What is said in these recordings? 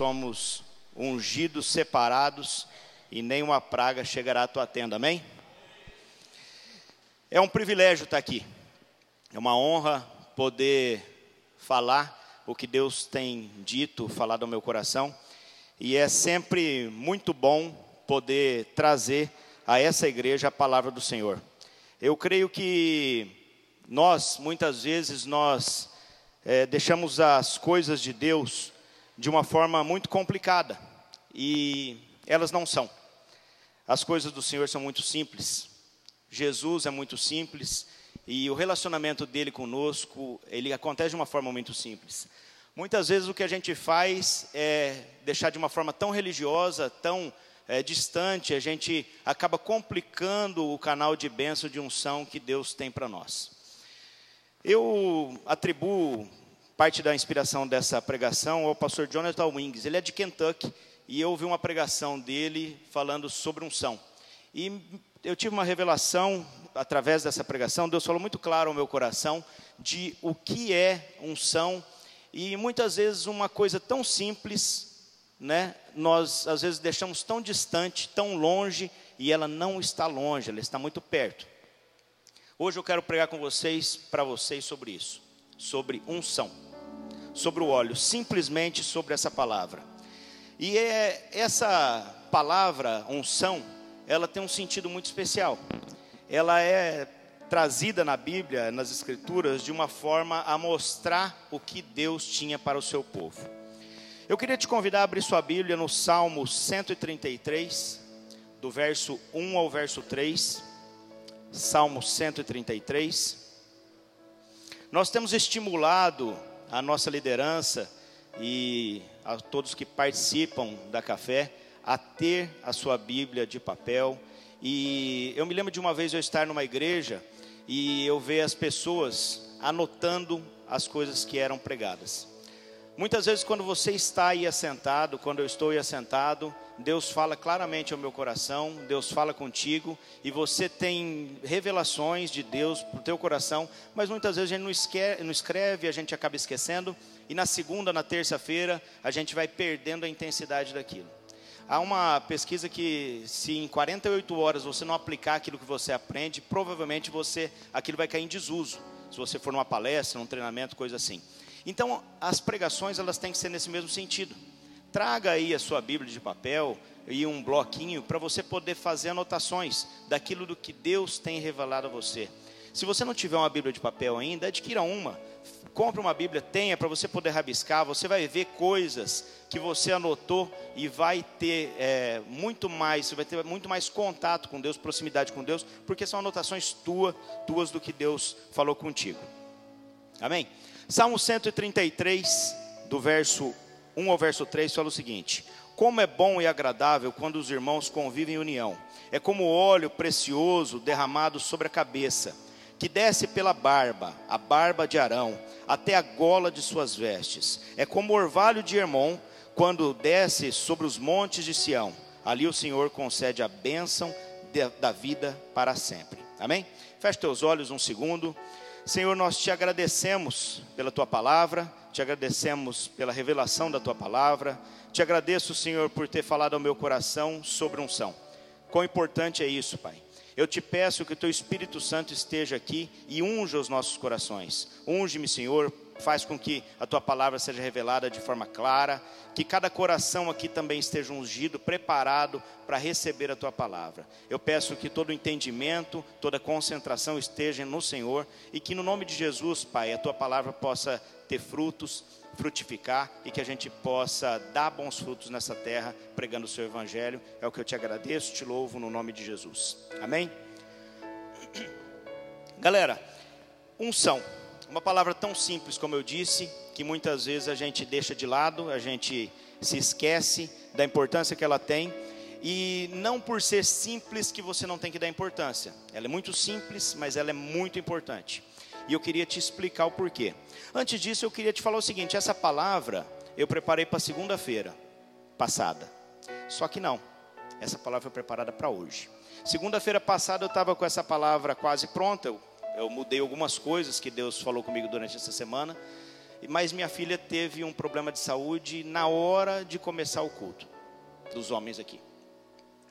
somos ungidos, separados e nenhuma praga chegará à tua tenda. Amém? É um privilégio estar aqui. É uma honra poder falar o que Deus tem dito, falado ao meu coração. E é sempre muito bom poder trazer a essa igreja a palavra do Senhor. Eu creio que nós, muitas vezes, nós é, deixamos as coisas de Deus de uma forma muito complicada. E elas não são. As coisas do Senhor são muito simples. Jesus é muito simples e o relacionamento dele conosco, ele acontece de uma forma muito simples. Muitas vezes o que a gente faz é deixar de uma forma tão religiosa, tão é, distante, a gente acaba complicando o canal de bênção de unção que Deus tem para nós. Eu atribuo parte da inspiração dessa pregação ao pastor Jonathan Wings. Ele é de Kentucky e eu ouvi uma pregação dele falando sobre unção. E eu tive uma revelação através dessa pregação, Deus falou muito claro ao meu coração de o que é unção e muitas vezes uma coisa tão simples, né? Nós às vezes deixamos tão distante, tão longe e ela não está longe, ela está muito perto. Hoje eu quero pregar com vocês, para vocês sobre isso, sobre unção, sobre o óleo, simplesmente sobre essa palavra. E é, essa palavra, unção, ela tem um sentido muito especial. Ela é trazida na Bíblia, nas Escrituras, de uma forma a mostrar o que Deus tinha para o seu povo. Eu queria te convidar a abrir sua Bíblia no Salmo 133, do verso 1 ao verso 3. Salmo 133. Nós temos estimulado a nossa liderança e a todos que participam da café a ter a sua Bíblia de papel. E eu me lembro de uma vez eu estar numa igreja e eu ver as pessoas anotando as coisas que eram pregadas. Muitas vezes, quando você está aí assentado, quando eu estou aí assentado, Deus fala claramente ao meu coração, Deus fala contigo, e você tem revelações de Deus para o teu coração, mas muitas vezes a gente não, esquece, não escreve, a gente acaba esquecendo, e na segunda, na terça-feira, a gente vai perdendo a intensidade daquilo. Há uma pesquisa que se em 48 horas você não aplicar aquilo que você aprende, provavelmente você aquilo vai cair em desuso. Se você for numa palestra, num treinamento, coisa assim. Então, as pregações elas têm que ser nesse mesmo sentido. Traga aí a sua Bíblia de papel e um bloquinho para você poder fazer anotações daquilo do que Deus tem revelado a você. Se você não tiver uma Bíblia de papel ainda, adquira uma compre uma Bíblia, tenha para você poder rabiscar. Você vai ver coisas que você anotou e vai ter é, muito mais, você vai ter muito mais contato com Deus, proximidade com Deus, porque são anotações tuas, tuas do que Deus falou contigo. Amém? Salmo 133, do verso 1 ao verso 3, fala o seguinte: Como é bom e agradável quando os irmãos convivem em união. É como óleo precioso derramado sobre a cabeça que desce pela barba, a barba de Arão, até a gola de suas vestes. É como o orvalho de Hermon, quando desce sobre os montes de Sião. Ali o Senhor concede a bênção da vida para sempre. Amém? Feche teus olhos um segundo. Senhor, nós te agradecemos pela tua palavra, te agradecemos pela revelação da tua palavra. Te agradeço, Senhor, por ter falado ao meu coração sobre unção. Quão importante é isso, Pai. Eu te peço que o teu Espírito Santo esteja aqui e unja os nossos corações. Unge-me, Senhor, faz com que a tua palavra seja revelada de forma clara, que cada coração aqui também esteja ungido, preparado para receber a tua palavra. Eu peço que todo entendimento, toda concentração esteja no Senhor e que no nome de Jesus, Pai, a tua palavra possa ter frutos, frutificar e que a gente possa dar bons frutos nessa terra, pregando o seu evangelho. É o que eu te agradeço, te louvo no nome de Jesus. Amém? Galera, unção. Uma palavra tão simples como eu disse, que muitas vezes a gente deixa de lado, a gente se esquece da importância que ela tem. E não por ser simples que você não tem que dar importância. Ela é muito simples, mas ela é muito importante. E eu queria te explicar o porquê. Antes disso, eu queria te falar o seguinte: essa palavra eu preparei para segunda-feira passada. Só que não, essa palavra foi preparada para hoje. Segunda-feira passada eu estava com essa palavra quase pronta. Eu, eu mudei algumas coisas que Deus falou comigo durante essa semana. mas minha filha teve um problema de saúde na hora de começar o culto dos homens aqui.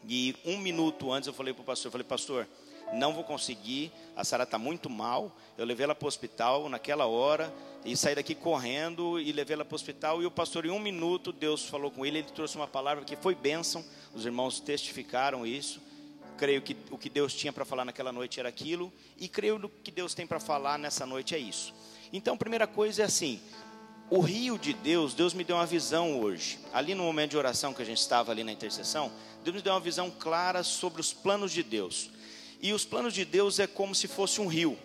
E um minuto antes eu falei para o pastor, eu falei, pastor, não vou conseguir, a Sara está muito mal. Eu levei ela para o hospital naquela hora e saí daqui correndo e levei ela para o hospital. E o pastor, em um minuto, Deus falou com ele, ele trouxe uma palavra que foi bênção. Os irmãos testificaram isso. Creio que o que Deus tinha para falar naquela noite era aquilo, e creio que Deus tem para falar nessa noite é isso. Então, primeira coisa é assim: o rio de Deus, Deus me deu uma visão hoje. Ali no momento de oração que a gente estava ali na intercessão, Deus me deu uma visão clara sobre os planos de Deus. E os planos de Deus é como se fosse um rio.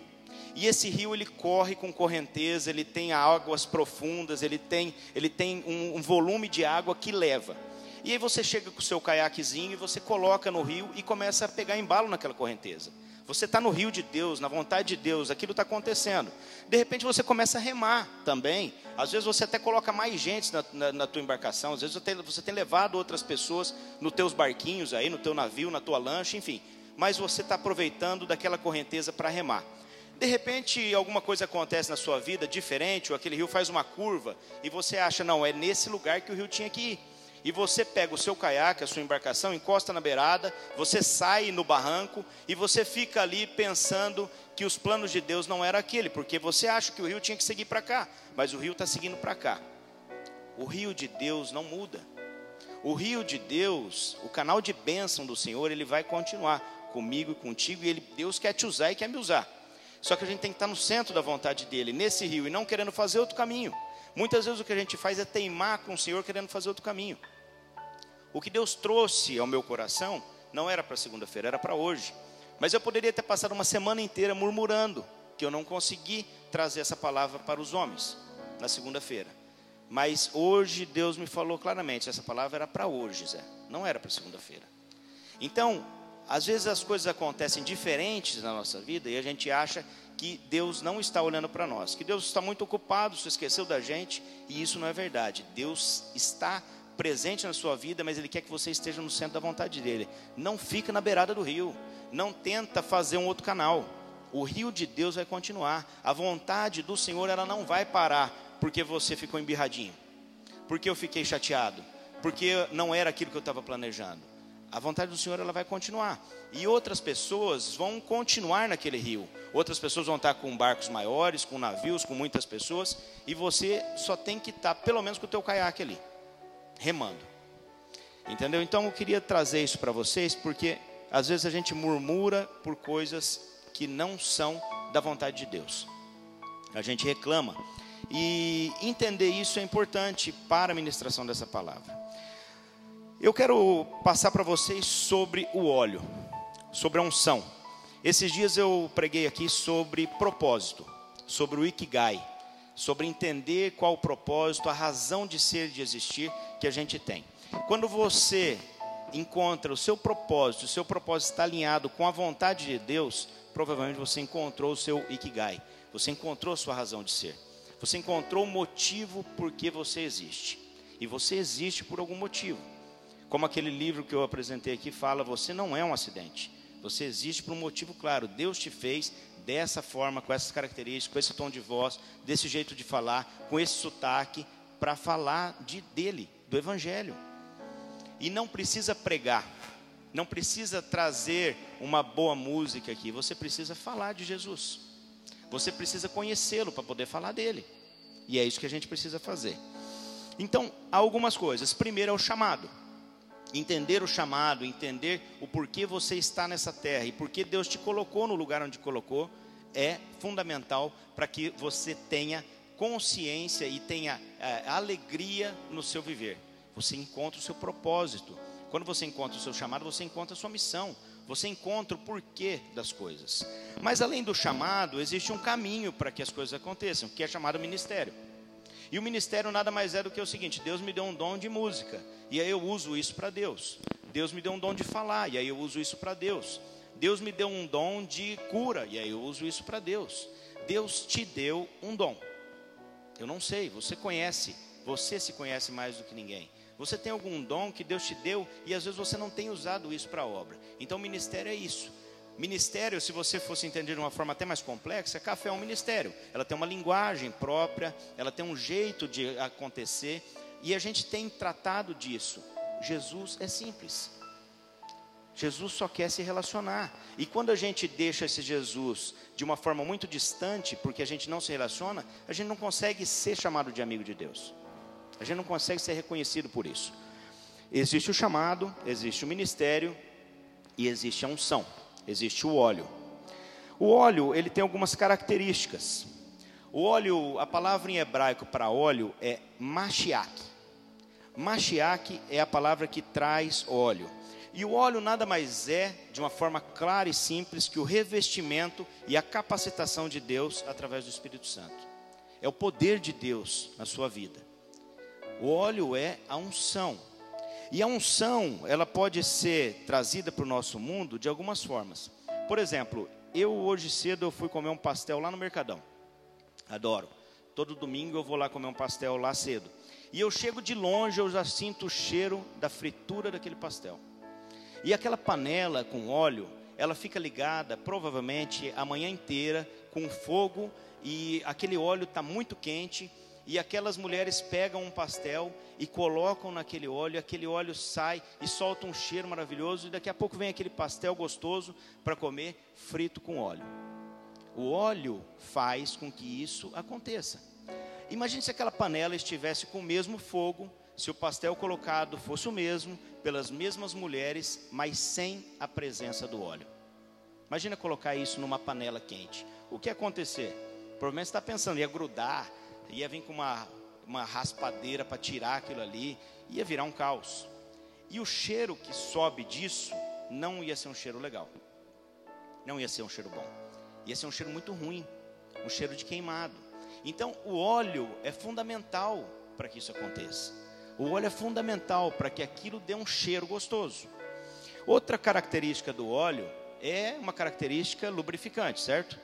E esse rio ele corre com correnteza, ele tem águas profundas, ele tem, ele tem um, um volume de água que leva. E aí você chega com o seu caiaquezinho e você coloca no rio e começa a pegar embalo naquela correnteza. Você está no rio de Deus, na vontade de Deus, aquilo está acontecendo. De repente você começa a remar também. Às vezes você até coloca mais gente na, na, na tua embarcação. Às vezes tem, você tem levado outras pessoas nos teus barquinhos aí, no teu navio, na tua lancha, enfim mas você está aproveitando daquela correnteza para remar. De repente, alguma coisa acontece na sua vida diferente, ou aquele rio faz uma curva, e você acha, não, é nesse lugar que o rio tinha que ir. E você pega o seu caiaque, a sua embarcação, encosta na beirada, você sai no barranco e você fica ali pensando que os planos de Deus não eram aquele, porque você acha que o rio tinha que seguir para cá, mas o rio está seguindo para cá. O rio de Deus não muda. O rio de Deus, o canal de bênção do Senhor, ele vai continuar comigo e contigo, e ele, Deus quer te usar e quer me usar. Só que a gente tem que estar no centro da vontade dele, nesse rio, e não querendo fazer outro caminho. Muitas vezes o que a gente faz é teimar com o Senhor querendo fazer outro caminho. O que Deus trouxe ao meu coração não era para segunda-feira, era para hoje. Mas eu poderia ter passado uma semana inteira murmurando que eu não consegui trazer essa palavra para os homens na segunda-feira. Mas hoje Deus me falou claramente, essa palavra era para hoje, Zé, não era para segunda-feira. Então, às vezes as coisas acontecem diferentes na nossa vida e a gente acha que Deus não está olhando para nós, que Deus está muito ocupado, se esqueceu da gente, e isso não é verdade. Deus está presente na sua vida, mas Ele quer que você esteja no centro da vontade dEle. Não fica na beirada do rio, não tenta fazer um outro canal. O rio de Deus vai continuar. A vontade do Senhor ela não vai parar porque você ficou embirradinho, porque eu fiquei chateado, porque não era aquilo que eu estava planejando a vontade do Senhor ela vai continuar. E outras pessoas vão continuar naquele rio. Outras pessoas vão estar com barcos maiores, com navios, com muitas pessoas, e você só tem que estar pelo menos com o teu caiaque ali, remando. Entendeu? Então eu queria trazer isso para vocês, porque às vezes a gente murmura por coisas que não são da vontade de Deus. A gente reclama. E entender isso é importante para a ministração dessa palavra. Eu quero passar para vocês sobre o óleo, sobre a unção. Esses dias eu preguei aqui sobre propósito, sobre o ikigai, sobre entender qual o propósito, a razão de ser, de existir que a gente tem. Quando você encontra o seu propósito, o seu propósito está alinhado com a vontade de Deus, provavelmente você encontrou o seu ikigai, você encontrou a sua razão de ser, você encontrou o motivo por que você existe. E você existe por algum motivo. Como aquele livro que eu apresentei aqui fala, você não é um acidente. Você existe por um motivo claro. Deus te fez dessa forma, com essas características, com esse tom de voz, desse jeito de falar, com esse sotaque, para falar de dele, do evangelho. E não precisa pregar, não precisa trazer uma boa música aqui, você precisa falar de Jesus. Você precisa conhecê-lo para poder falar dele. E é isso que a gente precisa fazer. Então, há algumas coisas. Primeiro é o chamado entender o chamado, entender o porquê você está nessa terra e porquê Deus te colocou no lugar onde colocou, é fundamental para que você tenha consciência e tenha é, alegria no seu viver. Você encontra o seu propósito. Quando você encontra o seu chamado, você encontra a sua missão. Você encontra o porquê das coisas. Mas além do chamado, existe um caminho para que as coisas aconteçam, que é chamado ministério. E o ministério nada mais é do que o seguinte: Deus me deu um dom de música, e aí eu uso isso para Deus. Deus me deu um dom de falar, e aí eu uso isso para Deus. Deus me deu um dom de cura, e aí eu uso isso para Deus. Deus te deu um dom. Eu não sei, você conhece, você se conhece mais do que ninguém. Você tem algum dom que Deus te deu e às vezes você não tem usado isso para a obra. Então o ministério é isso. Ministério, se você fosse entender de uma forma até mais complexa, café é um ministério. Ela tem uma linguagem própria, ela tem um jeito de acontecer, e a gente tem tratado disso. Jesus é simples. Jesus só quer se relacionar. E quando a gente deixa esse Jesus de uma forma muito distante, porque a gente não se relaciona, a gente não consegue ser chamado de amigo de Deus. A gente não consegue ser reconhecido por isso. Existe o chamado, existe o ministério e existe a unção existe o óleo. O óleo, ele tem algumas características. O óleo, a palavra em hebraico para óleo é machiach. Machiach é a palavra que traz óleo. E o óleo nada mais é, de uma forma clara e simples, que o revestimento e a capacitação de Deus através do Espírito Santo. É o poder de Deus na sua vida. O óleo é a unção. E a unção, ela pode ser trazida para o nosso mundo de algumas formas. Por exemplo, eu hoje cedo eu fui comer um pastel lá no Mercadão. Adoro. Todo domingo eu vou lá comer um pastel lá cedo. E eu chego de longe, eu já sinto o cheiro da fritura daquele pastel. E aquela panela com óleo, ela fica ligada provavelmente a manhã inteira com fogo e aquele óleo está muito quente e aquelas mulheres pegam um pastel e colocam naquele óleo, aquele óleo sai e solta um cheiro maravilhoso, e daqui a pouco vem aquele pastel gostoso para comer frito com óleo. O óleo faz com que isso aconteça. Imagine se aquela panela estivesse com o mesmo fogo, se o pastel colocado fosse o mesmo, pelas mesmas mulheres, mas sem a presença do óleo. Imagina colocar isso numa panela quente. O que ia acontecer? Provavelmente você está pensando, ia grudar, ia vir com uma, uma raspadeira para tirar aquilo ali, ia virar um caos. E o cheiro que sobe disso não ia ser um cheiro legal, não ia ser um cheiro bom, ia ser um cheiro muito ruim, um cheiro de queimado. Então, o óleo é fundamental para que isso aconteça. O óleo é fundamental para que aquilo dê um cheiro gostoso. Outra característica do óleo é uma característica lubrificante, certo?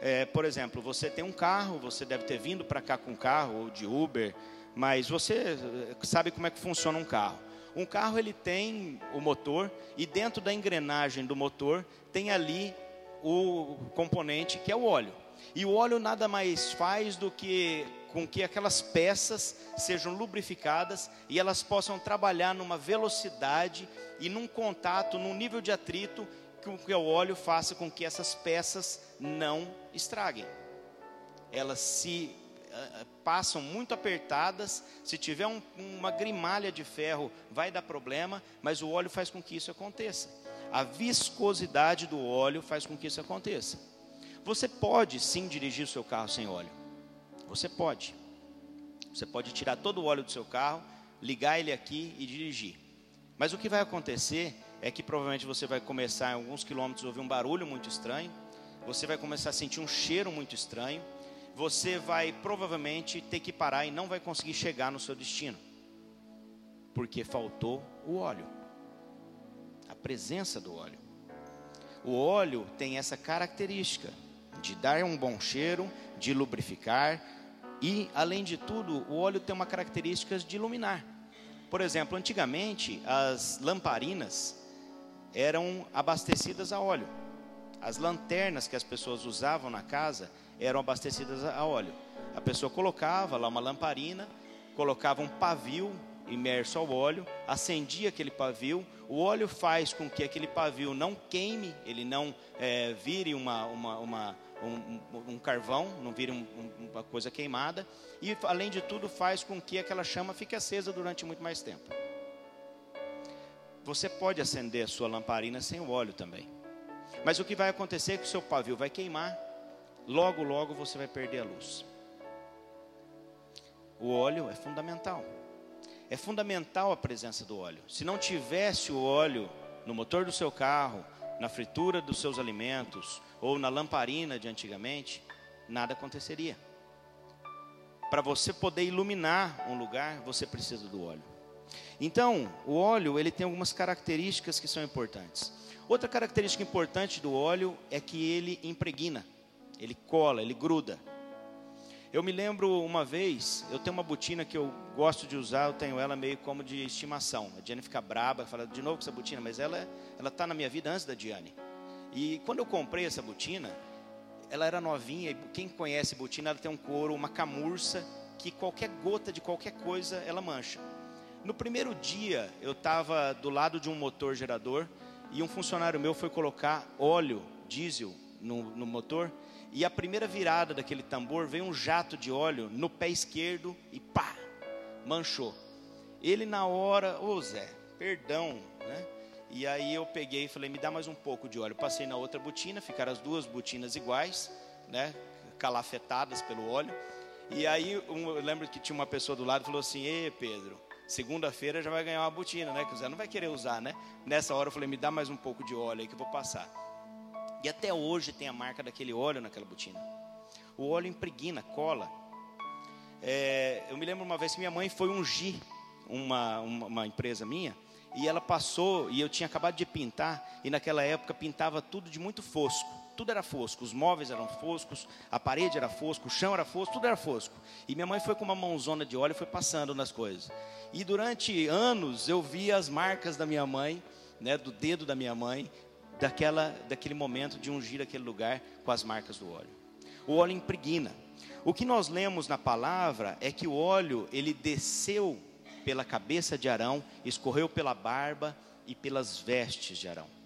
É, por exemplo, você tem um carro, você deve ter vindo para cá com um carro ou de Uber, mas você eh, sabe como é que funciona um carro. Um carro ele tem o motor e dentro da engrenagem do motor tem ali o componente que é o óleo. E o óleo nada mais faz do que com que aquelas peças sejam lubrificadas e elas possam trabalhar numa velocidade e num contato, num nível de atrito que o óleo faça com que essas peças não estraguem. Elas se uh, passam muito apertadas, se tiver um, uma grimalha de ferro, vai dar problema, mas o óleo faz com que isso aconteça. A viscosidade do óleo faz com que isso aconteça. Você pode sim dirigir o seu carro sem óleo. Você pode. Você pode tirar todo o óleo do seu carro, ligar ele aqui e dirigir. Mas o que vai acontecer é que provavelmente você vai começar em alguns quilômetros a ouvir um barulho muito estranho, você vai começar a sentir um cheiro muito estranho, você vai provavelmente ter que parar e não vai conseguir chegar no seu destino, porque faltou o óleo, a presença do óleo. O óleo tem essa característica de dar um bom cheiro, de lubrificar e, além de tudo, o óleo tem uma característica de iluminar. Por exemplo, antigamente as lamparinas eram abastecidas a óleo. As lanternas que as pessoas usavam na casa eram abastecidas a óleo. A pessoa colocava lá uma lamparina, colocava um pavio imerso ao óleo, acendia aquele pavio, o óleo faz com que aquele pavio não queime, ele não é, vire uma, uma, uma um, um, carvão, não vire um, uma coisa queimada, e além de tudo faz com que aquela chama fique acesa durante muito mais tempo. Você pode acender a sua lamparina sem o óleo também. Mas o que vai acontecer é que o seu pavio vai queimar, logo, logo você vai perder a luz. O óleo é fundamental. É fundamental a presença do óleo. Se não tivesse o óleo no motor do seu carro, na fritura dos seus alimentos ou na lamparina de antigamente, nada aconteceria. Para você poder iluminar um lugar, você precisa do óleo. Então, o óleo ele tem algumas características que são importantes. Outra característica importante do óleo é que ele impregna, ele cola, ele gruda. Eu me lembro uma vez, eu tenho uma botina que eu gosto de usar, eu tenho ela meio como de estimação. A Diane fica braba, fala de novo com essa botina, mas ela ela está na minha vida antes da Diane. E quando eu comprei essa botina, ela era novinha, e quem conhece botina, ela tem um couro, uma camurça, que qualquer gota de qualquer coisa ela mancha. No primeiro dia, eu estava do lado de um motor gerador e um funcionário meu foi colocar óleo diesel no, no motor e a primeira virada daquele tambor veio um jato de óleo no pé esquerdo e pá, manchou. Ele na hora, ô Zé, perdão, né? E aí eu peguei e falei, me dá mais um pouco de óleo. Passei na outra botina, ficaram as duas botinas iguais, né? Calafetadas pelo óleo. E aí eu lembro que tinha uma pessoa do lado falou assim, Ê Pedro, segunda-feira já vai ganhar uma botina, né? Que o Zé não vai querer usar, né? Nessa hora eu falei, me dá mais um pouco de óleo aí que eu vou passar. E até hoje tem a marca daquele óleo naquela botina. O óleo impregna, cola. É, eu me lembro uma vez que minha mãe foi ungir uma, uma, uma empresa minha e ela passou e eu tinha acabado de pintar e naquela época pintava tudo de muito fosco. Tudo era fosco, os móveis eram foscos, a parede era fosco, o chão era fosco, tudo era fosco. E minha mãe foi com uma mãozona de óleo e foi passando nas coisas. E durante anos eu vi as marcas da minha mãe, né, do dedo da minha mãe, daquela, daquele momento de ungir aquele lugar com as marcas do óleo. O óleo impregna. O que nós lemos na palavra é que o óleo ele desceu pela cabeça de Arão, escorreu pela barba e pelas vestes de Arão.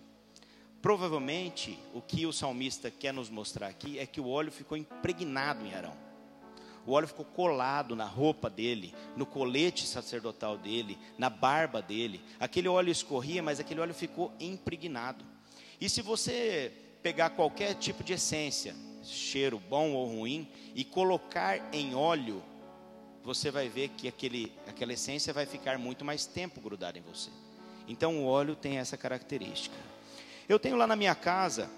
Provavelmente o que o salmista quer nos mostrar aqui é que o óleo ficou impregnado em Arão. O óleo ficou colado na roupa dele, no colete sacerdotal dele, na barba dele. Aquele óleo escorria, mas aquele óleo ficou impregnado. E se você pegar qualquer tipo de essência, cheiro bom ou ruim, e colocar em óleo, você vai ver que aquele, aquela essência vai ficar muito mais tempo grudada em você. Então o óleo tem essa característica. Eu tenho lá na minha casa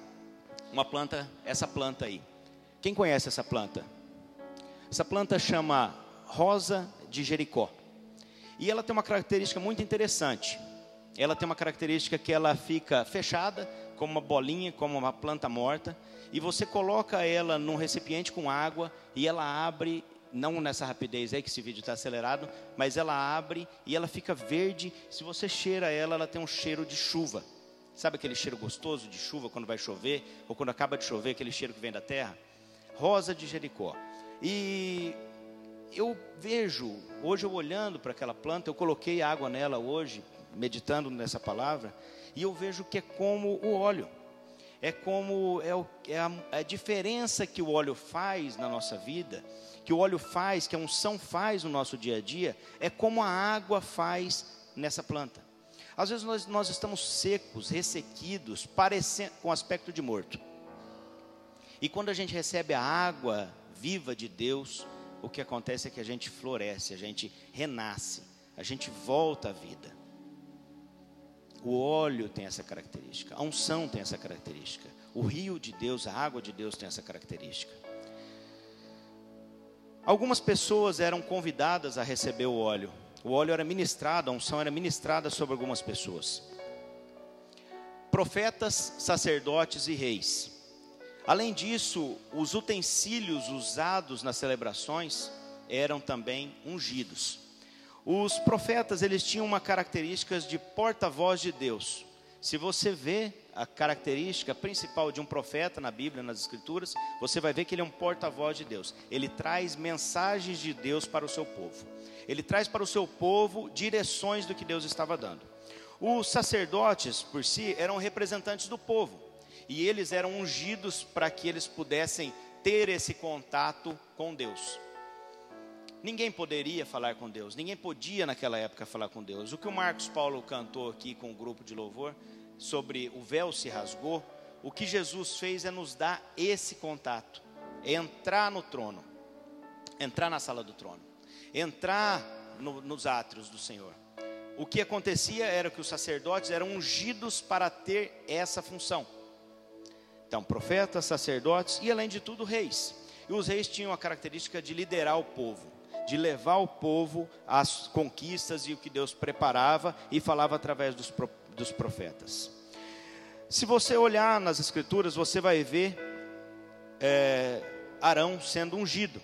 uma planta, essa planta aí. Quem conhece essa planta? Essa planta chama rosa de Jericó. E ela tem uma característica muito interessante. Ela tem uma característica que ela fica fechada, como uma bolinha, como uma planta morta, e você coloca ela num recipiente com água e ela abre, não nessa rapidez aí que esse vídeo está acelerado, mas ela abre e ela fica verde. Se você cheira ela, ela tem um cheiro de chuva. Sabe aquele cheiro gostoso de chuva quando vai chover, ou quando acaba de chover, aquele cheiro que vem da terra? Rosa de Jericó. E eu vejo, hoje eu olhando para aquela planta, eu coloquei água nela hoje, meditando nessa palavra, e eu vejo que é como o óleo. É como é, o, é a, a diferença que o óleo faz na nossa vida, que o óleo faz, que a unção faz no nosso dia a dia, é como a água faz nessa planta. Às vezes nós, nós estamos secos, ressequidos, parecendo, com aspecto de morto. E quando a gente recebe a água viva de Deus, o que acontece é que a gente floresce, a gente renasce, a gente volta à vida. O óleo tem essa característica, a unção tem essa característica, o rio de Deus, a água de Deus tem essa característica. Algumas pessoas eram convidadas a receber o óleo. O óleo era ministrado, a unção era ministrada sobre algumas pessoas. Profetas, sacerdotes e reis. Além disso, os utensílios usados nas celebrações eram também ungidos. Os profetas, eles tinham uma característica de porta-voz de Deus. Se você vê a característica principal de um profeta na Bíblia, nas Escrituras, você vai ver que ele é um porta-voz de Deus. Ele traz mensagens de Deus para o seu povo. Ele traz para o seu povo direções do que Deus estava dando. Os sacerdotes, por si, eram representantes do povo. E eles eram ungidos para que eles pudessem ter esse contato com Deus. Ninguém poderia falar com Deus, ninguém podia naquela época falar com Deus. O que o Marcos Paulo cantou aqui com o grupo de louvor sobre o véu se rasgou, o que Jesus fez é nos dar esse contato, é entrar no trono, entrar na sala do trono, entrar no, nos átrios do Senhor. O que acontecia era que os sacerdotes eram ungidos para ter essa função. Então, profetas, sacerdotes e, além de tudo, reis. E os reis tinham a característica de liderar o povo de levar o povo às conquistas e o que Deus preparava e falava através dos, dos profetas. Se você olhar nas Escrituras, você vai ver é, Arão sendo ungido.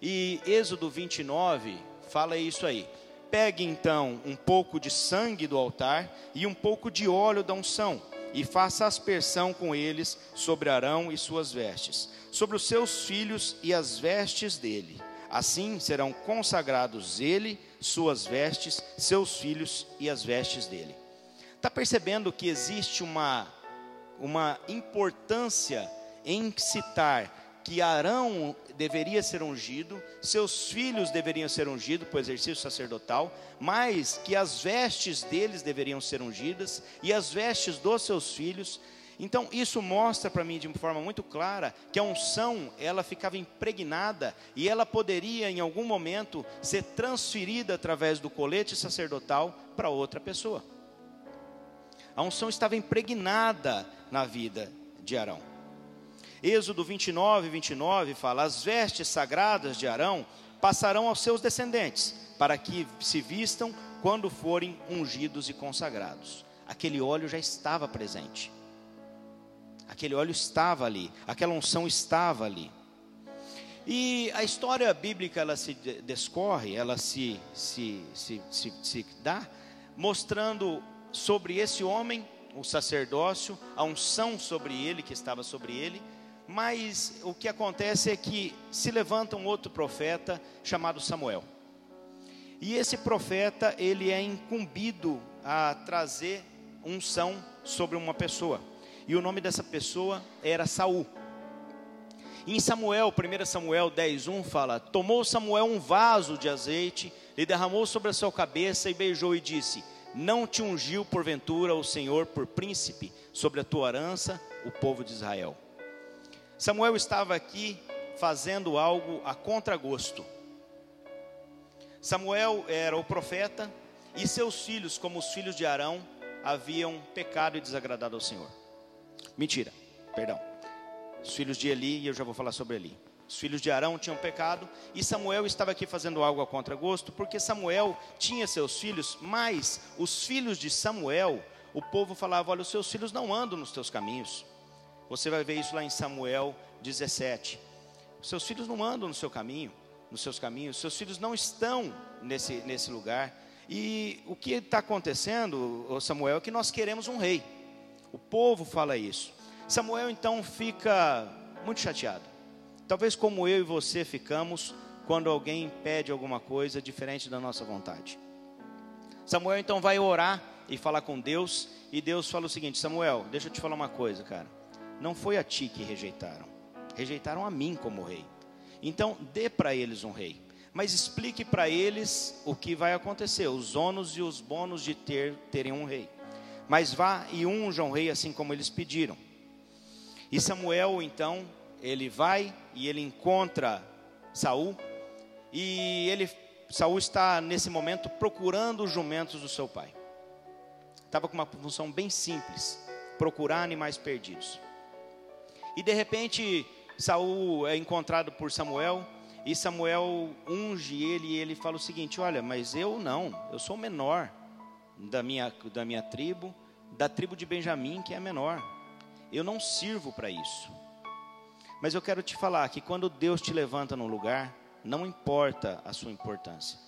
E Êxodo 29 fala isso aí. Pegue então um pouco de sangue do altar e um pouco de óleo da unção, e faça aspersão com eles sobre Arão e suas vestes, sobre os seus filhos e as vestes dele. Assim serão consagrados ele, suas vestes, seus filhos e as vestes dele. Está percebendo que existe uma, uma importância em citar que Arão deveria ser ungido, seus filhos deveriam ser ungidos para o exercício sacerdotal, mas que as vestes deles deveriam ser ungidas e as vestes dos seus filhos. Então, isso mostra para mim de uma forma muito clara que a unção, ela ficava impregnada e ela poderia em algum momento ser transferida através do colete sacerdotal para outra pessoa. A unção estava impregnada na vida de Arão. Êxodo 29, 29 fala: As vestes sagradas de Arão passarão aos seus descendentes, para que se vistam quando forem ungidos e consagrados. Aquele óleo já estava presente. Aquele óleo estava ali, aquela unção estava ali. E a história bíblica ela se descorre, ela se, se, se, se, dá, mostrando sobre esse homem, o sacerdócio, a unção sobre ele, que estava sobre ele, mas o que acontece é que se levanta um outro profeta chamado Samuel. E esse profeta, ele é incumbido a trazer unção sobre uma pessoa. E o nome dessa pessoa era Saul. Em Samuel, 1 Samuel 10:1 fala: "Tomou Samuel um vaso de azeite, lhe derramou sobre a sua cabeça e beijou e disse: Não te ungiu porventura o Senhor por príncipe sobre a tua herança, o povo de Israel?" Samuel estava aqui fazendo algo a contragosto. Samuel era o profeta e seus filhos, como os filhos de Arão, haviam pecado e desagradado ao Senhor. Mentira, perdão. Os filhos de Eli, e eu já vou falar sobre Eli. Os filhos de Arão tinham pecado e Samuel estava aqui fazendo algo a contragosto, porque Samuel tinha seus filhos, mas os filhos de Samuel, o povo falava: Olha, os seus filhos não andam nos teus caminhos. Você vai ver isso lá em Samuel 17. Seus filhos não andam no seu caminho, nos seus caminhos, seus filhos não estão nesse, nesse lugar. E o que está acontecendo, Samuel, é que nós queremos um rei. O povo fala isso. Samuel então fica muito chateado. Talvez como eu e você ficamos quando alguém pede alguma coisa diferente da nossa vontade. Samuel então vai orar e falar com Deus, e Deus fala o seguinte: Samuel, deixa eu te falar uma coisa, cara não foi a ti que rejeitaram, rejeitaram a mim como rei. Então, dê para eles um rei, mas explique para eles o que vai acontecer, os ônus e os bônus de ter terem um rei. Mas vá e unja um rei assim como eles pediram. E Samuel, então, ele vai e ele encontra Saul, e ele Saul está nesse momento procurando os jumentos do seu pai. Estava com uma função bem simples, procurar animais perdidos. E de repente Saul é encontrado por Samuel e Samuel unge ele e ele fala o seguinte: Olha, mas eu não, eu sou o menor da minha, da minha tribo, da tribo de Benjamim, que é menor. Eu não sirvo para isso. Mas eu quero te falar que quando Deus te levanta num lugar, não importa a sua importância,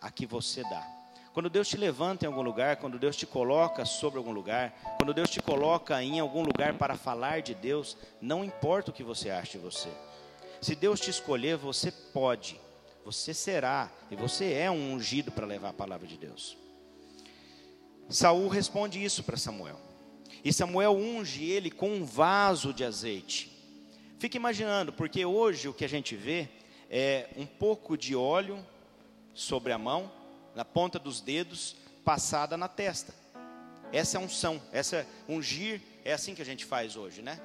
a que você dá. Quando Deus te levanta em algum lugar, quando Deus te coloca sobre algum lugar, quando Deus te coloca em algum lugar para falar de Deus, não importa o que você acha de você. Se Deus te escolher, você pode, você será, e você é um ungido para levar a palavra de Deus. Saul responde isso para Samuel. E Samuel unge ele com um vaso de azeite. Fique imaginando, porque hoje o que a gente vê é um pouco de óleo sobre a mão na ponta dos dedos, passada na testa. Essa é unção, essa é ungir, é assim que a gente faz hoje, né?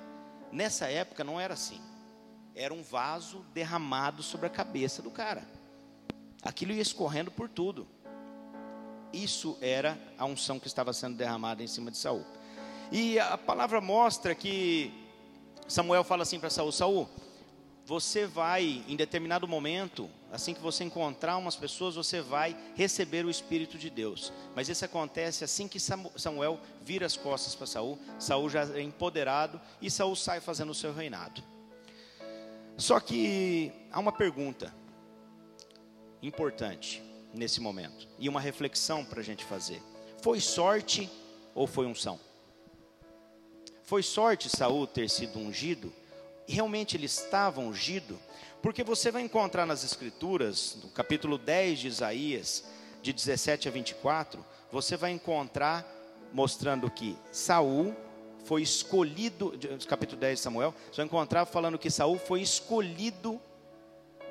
Nessa época não era assim. Era um vaso derramado sobre a cabeça do cara. Aquilo ia escorrendo por tudo. Isso era a unção que estava sendo derramada em cima de Saul. E a palavra mostra que Samuel fala assim para Saul: Saul, você vai, em determinado momento, assim que você encontrar umas pessoas, você vai receber o Espírito de Deus. Mas isso acontece assim que Samuel vira as costas para Saul, Saul já é empoderado e Saul sai fazendo o seu reinado. Só que há uma pergunta importante nesse momento e uma reflexão para a gente fazer: foi sorte ou foi unção? Foi sorte Saul ter sido ungido? Realmente ele estava ungido? Porque você vai encontrar nas escrituras, no capítulo 10 de Isaías, de 17 a 24, você vai encontrar mostrando que Saul foi escolhido, capítulo 10 de Samuel, você vai encontrar falando que Saul foi escolhido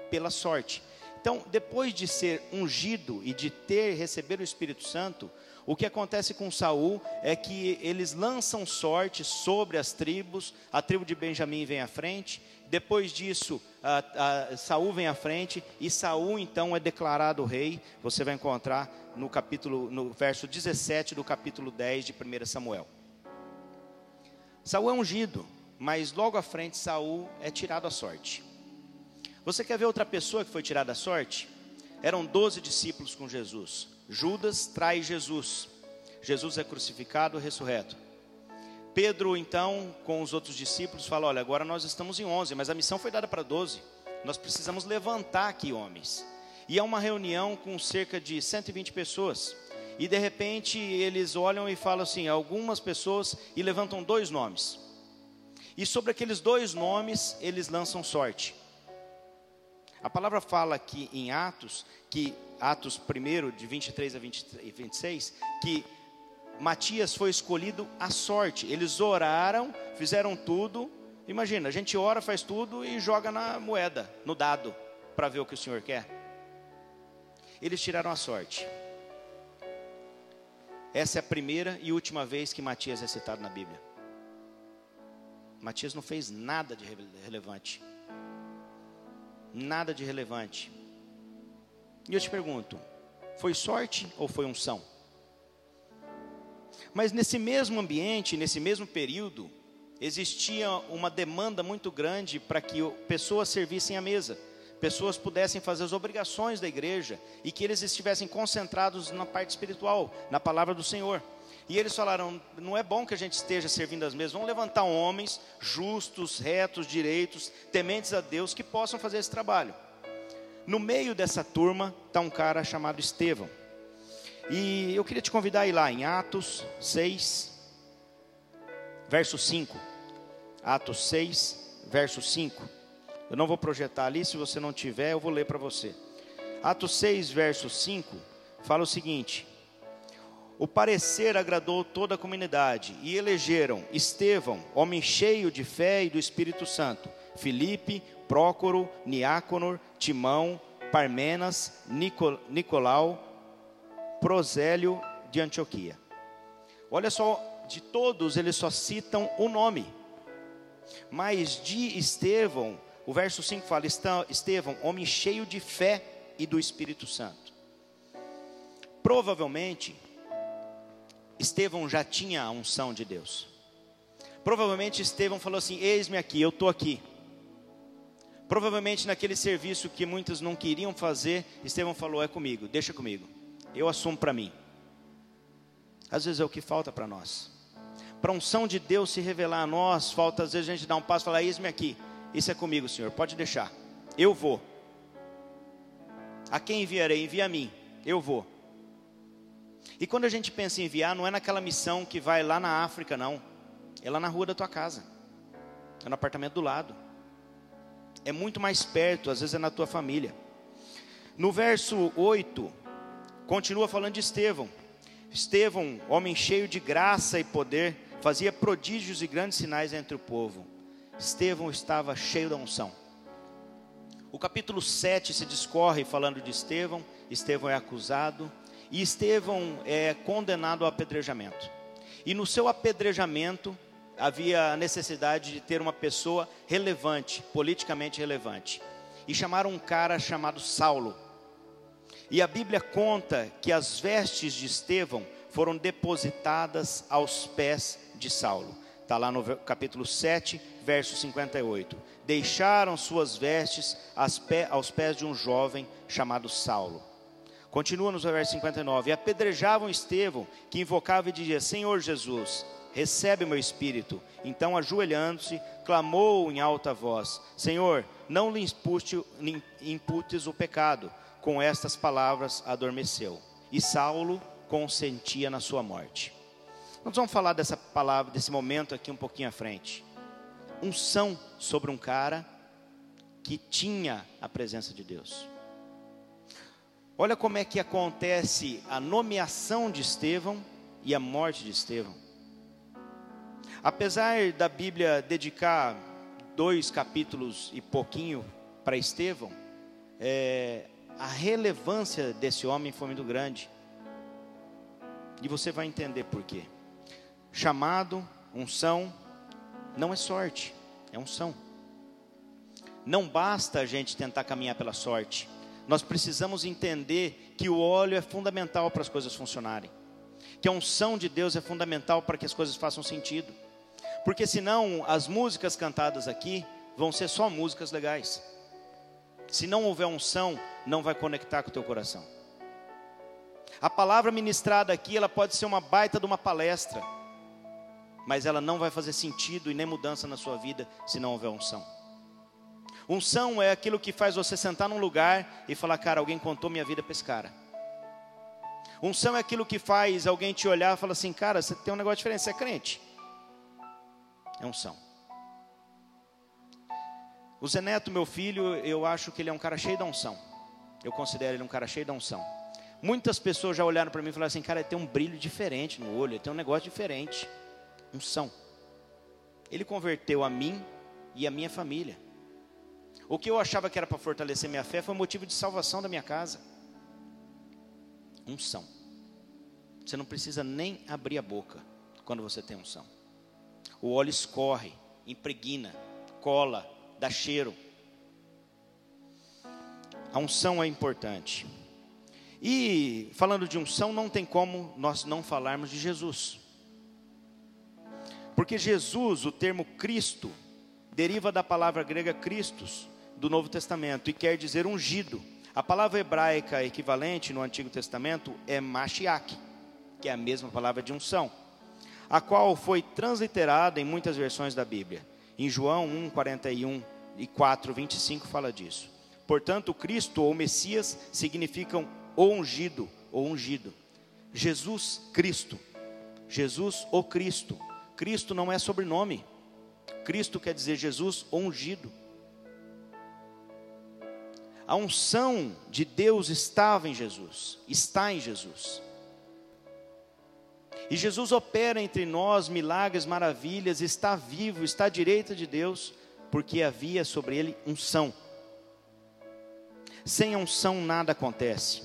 pela sorte. Então, depois de ser ungido e de ter receber o Espírito Santo, o que acontece com Saul é que eles lançam sorte sobre as tribos, a tribo de Benjamim vem à frente, depois disso, a, a, Saul vem à frente e Saul então é declarado rei. Você vai encontrar no capítulo, no verso 17 do capítulo 10 de 1 Samuel. Saul é ungido, mas logo à frente Saul é tirado à sorte. Você quer ver outra pessoa que foi tirada à sorte? Eram doze discípulos com Jesus. Judas trai Jesus. Jesus é crucificado, ressurreto. Pedro, então, com os outros discípulos, fala: Olha, agora nós estamos em 11, mas a missão foi dada para 12. Nós precisamos levantar aqui homens. E é uma reunião com cerca de 120 pessoas. E de repente eles olham e falam assim: algumas pessoas, e levantam dois nomes. E sobre aqueles dois nomes, eles lançam sorte. A palavra fala aqui em Atos, que Atos 1, de 23 a 26, que Matias foi escolhido à sorte. Eles oraram, fizeram tudo. Imagina, a gente ora, faz tudo e joga na moeda, no dado, para ver o que o Senhor quer. Eles tiraram a sorte. Essa é a primeira e última vez que Matias é citado na Bíblia. Matias não fez nada de relevante. Nada de relevante. E eu te pergunto: foi sorte ou foi unção? Mas nesse mesmo ambiente, nesse mesmo período, existia uma demanda muito grande para que pessoas servissem à mesa, pessoas pudessem fazer as obrigações da igreja e que eles estivessem concentrados na parte espiritual, na palavra do Senhor. E eles falaram: não é bom que a gente esteja servindo as mesas, vamos levantar homens justos, retos, direitos, tementes a Deus que possam fazer esse trabalho. No meio dessa turma está um cara chamado Estevão. E eu queria te convidar a ir lá em Atos 6, verso 5. Atos 6, verso 5. Eu não vou projetar ali, se você não tiver, eu vou ler para você. Atos 6, verso 5, fala o seguinte: O parecer agradou toda a comunidade, e elegeram Estevão, homem cheio de fé e do Espírito Santo, Filipe, Prócoro, Niáconor, Timão, Parmenas, Nicolau, Prosélio de Antioquia. Olha só, de todos eles só citam o nome. Mas de Estevão, o verso 5 fala: Estevão, homem cheio de fé e do Espírito Santo. Provavelmente, Estevão já tinha a unção de Deus. Provavelmente Estevão falou assim: Eis-me aqui, eu estou aqui. Provavelmente naquele serviço que muitos não queriam fazer, Estevão falou: É comigo, deixa comigo eu assumo para mim. Às vezes é o que falta para nós. Para a unção de Deus se revelar a nós, falta às vezes a gente dar um passo e falar: Eis-me aqui, isso é comigo, Senhor, pode deixar, eu vou. A quem enviarei? Envia a mim, eu vou. E quando a gente pensa em enviar, não é naquela missão que vai lá na África, não. É lá na rua da tua casa, é no apartamento do lado. É muito mais perto, às vezes é na tua família. No verso 8, Continua falando de Estevão. Estevão, homem cheio de graça e poder, fazia prodígios e grandes sinais entre o povo. Estevão estava cheio da unção. O capítulo 7 se discorre falando de Estevão. Estevão é acusado e Estevão é condenado ao apedrejamento. E no seu apedrejamento havia a necessidade de ter uma pessoa relevante, politicamente relevante. E chamaram um cara chamado Saulo. E a Bíblia conta que as vestes de Estevão foram depositadas aos pés de Saulo. Está lá no capítulo 7, verso 58. Deixaram suas vestes aos pés de um jovem chamado Saulo. Continua no verso 59. E apedrejavam Estevão, que invocava e dizia: Senhor Jesus, recebe meu espírito. Então, ajoelhando-se, clamou em alta voz: Senhor, não lhe imputes o pecado com estas palavras adormeceu. E Saulo consentia na sua morte. Nós vamos falar dessa palavra, desse momento aqui um pouquinho à frente. Unção sobre um cara que tinha a presença de Deus. Olha como é que acontece a nomeação de Estevão e a morte de Estevão. Apesar da Bíblia dedicar dois capítulos e pouquinho para Estevão, é, a relevância desse homem foi muito grande. E você vai entender por quê. Chamado, unção, não é sorte, é unção. Não basta a gente tentar caminhar pela sorte. Nós precisamos entender que o óleo é fundamental para as coisas funcionarem. Que a unção de Deus é fundamental para que as coisas façam sentido. Porque senão as músicas cantadas aqui vão ser só músicas legais. Se não houver unção, não vai conectar com o teu coração. A palavra ministrada aqui, ela pode ser uma baita de uma palestra, mas ela não vai fazer sentido e nem mudança na sua vida se não houver unção. Unção é aquilo que faz você sentar num lugar e falar, cara, alguém contou minha vida para esse cara. Unção é aquilo que faz alguém te olhar e falar assim, cara, você tem um negócio diferente, você é crente. É unção. O Zeneto, meu filho, eu acho que ele é um cara cheio de unção. Eu considero ele um cara cheio de unção. Muitas pessoas já olharam para mim e falaram assim: cara, ele tem um brilho diferente no olho, ele tem um negócio diferente. Unção. Ele converteu a mim e a minha família. O que eu achava que era para fortalecer minha fé foi motivo de salvação da minha casa. Unção. Você não precisa nem abrir a boca quando você tem unção. O óleo escorre, impregna, cola, dá cheiro. A unção é importante. E falando de unção, não tem como nós não falarmos de Jesus. Porque Jesus, o termo Cristo, deriva da palavra grega Christos, do Novo Testamento, e quer dizer ungido. A palavra hebraica equivalente no Antigo Testamento é Mashiach, que é a mesma palavra de unção, a qual foi transliterada em muitas versões da Bíblia. Em João 1, 41 e 4, 25 fala disso. Portanto, Cristo ou Messias significam o ungido ou ungido. Jesus Cristo. Jesus o Cristo. Cristo não é sobrenome. Cristo quer dizer Jesus ungido. A unção de Deus estava em Jesus, está em Jesus. E Jesus opera entre nós milagres, maravilhas, está vivo, está à direita de Deus, porque havia sobre ele unção. Sem unção nada acontece.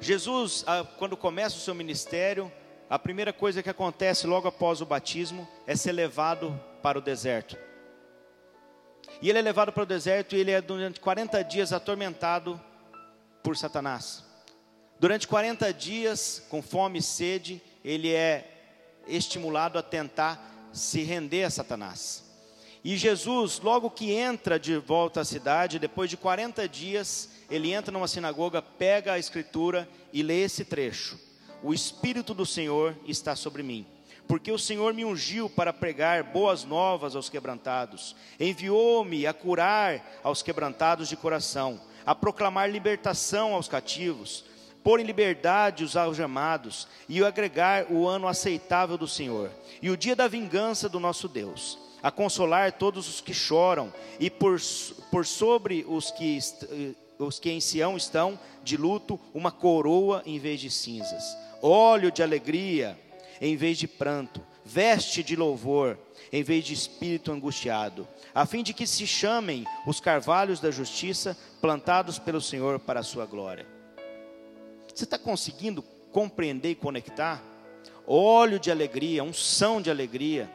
Jesus, quando começa o seu ministério, a primeira coisa que acontece logo após o batismo é ser levado para o deserto. E ele é levado para o deserto e ele é durante 40 dias atormentado por Satanás. Durante 40 dias, com fome e sede, ele é estimulado a tentar se render a Satanás. E Jesus, logo que entra de volta à cidade, depois de 40 dias, ele entra numa sinagoga, pega a escritura e lê esse trecho: O Espírito do Senhor está sobre mim, porque o Senhor me ungiu para pregar boas novas aos quebrantados, enviou-me a curar aos quebrantados de coração, a proclamar libertação aos cativos pôr em liberdade os algemados e agregar o ano aceitável do Senhor e o dia da vingança do nosso Deus, a consolar todos os que choram e por, por sobre os que, os que em Sião estão de luto, uma coroa em vez de cinzas, óleo de alegria em vez de pranto, veste de louvor em vez de espírito angustiado, a fim de que se chamem os carvalhos da justiça plantados pelo Senhor para a sua glória. Você está conseguindo compreender e conectar? Óleo de alegria, unção de alegria.